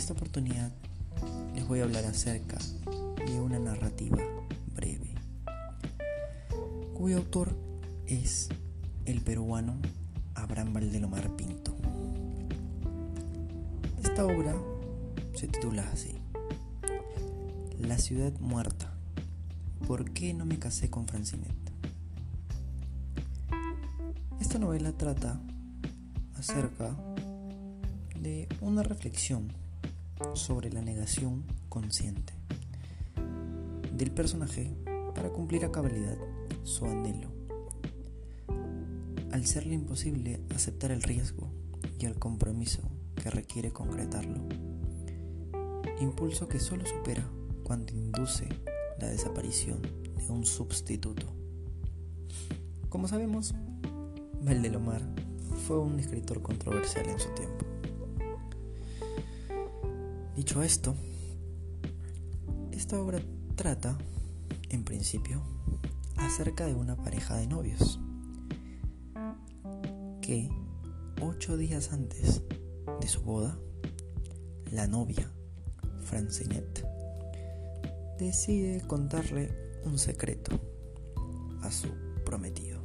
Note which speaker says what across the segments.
Speaker 1: esta oportunidad les voy a hablar acerca de una narrativa breve, cuyo autor es el peruano Abraham Valdelomar Pinto. Esta obra se titula así, La ciudad muerta, ¿por qué no me casé con Francinet? Esta novela trata acerca de una reflexión sobre la negación consciente del personaje para cumplir a cabalidad su anhelo. Al serle imposible aceptar el riesgo y el compromiso que requiere concretarlo, impulso que solo supera cuando induce la desaparición de un sustituto. Como sabemos, Valdelomar fue un escritor controversial en su tiempo. Dicho esto, esta obra trata, en principio, acerca de una pareja de novios que ocho días antes de su boda, la novia, Francinet, decide contarle un secreto a su prometido.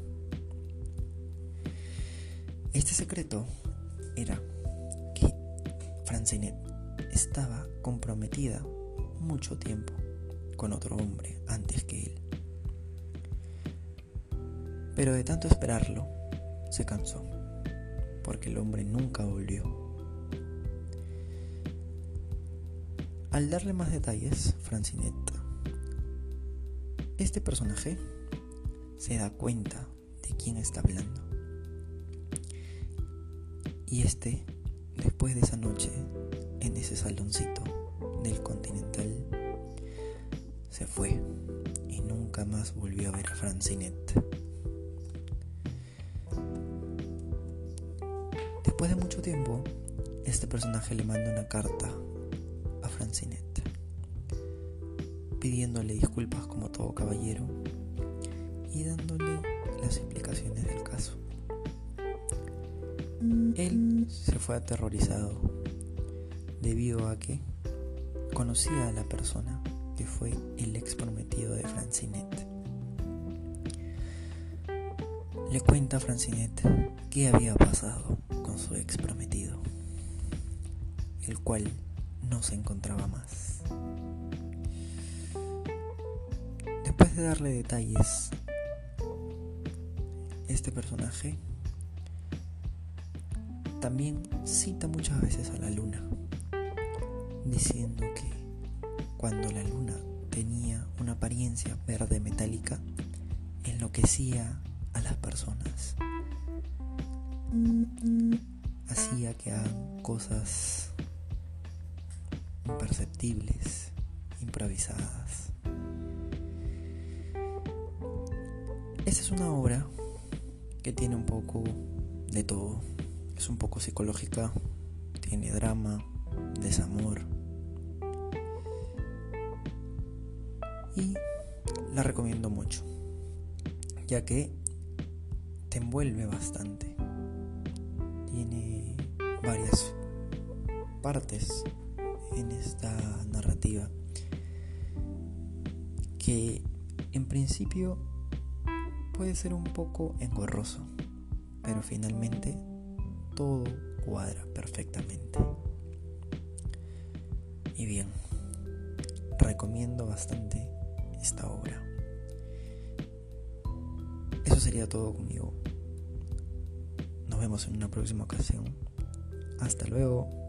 Speaker 1: Este secreto era que Francinet estaba comprometida mucho tiempo con otro hombre antes que él. Pero de tanto esperarlo, se cansó, porque el hombre nunca volvió. Al darle más detalles, Francinette, este personaje se da cuenta de quién está hablando. Y este, después de esa noche, en ese saloncito del Continental, se fue y nunca más volvió a ver a Francinet. Después de mucho tiempo, este personaje le manda una carta a Francinet, pidiéndole disculpas como todo caballero y dándole las explicaciones del caso. Él se fue aterrorizado debido a que conocía a la persona que fue el ex prometido de Francinet. Le cuenta a Francinet qué había pasado con su ex prometido, el cual no se encontraba más. Después de darle detalles, este personaje también cita muchas veces a la luna, diciendo que cuando la luna tenía una apariencia verde metálica, enloquecía a las personas. Hacía que hagan cosas imperceptibles, improvisadas. Esta es una obra que tiene un poco de todo. Es un poco psicológica, tiene drama, desamor. Y la recomiendo mucho, ya que te envuelve bastante. Tiene varias partes en esta narrativa que en principio puede ser un poco engorroso, pero finalmente todo cuadra perfectamente. Y bien, recomiendo bastante esta obra. Eso sería todo conmigo. Nos vemos en una próxima ocasión. Hasta luego.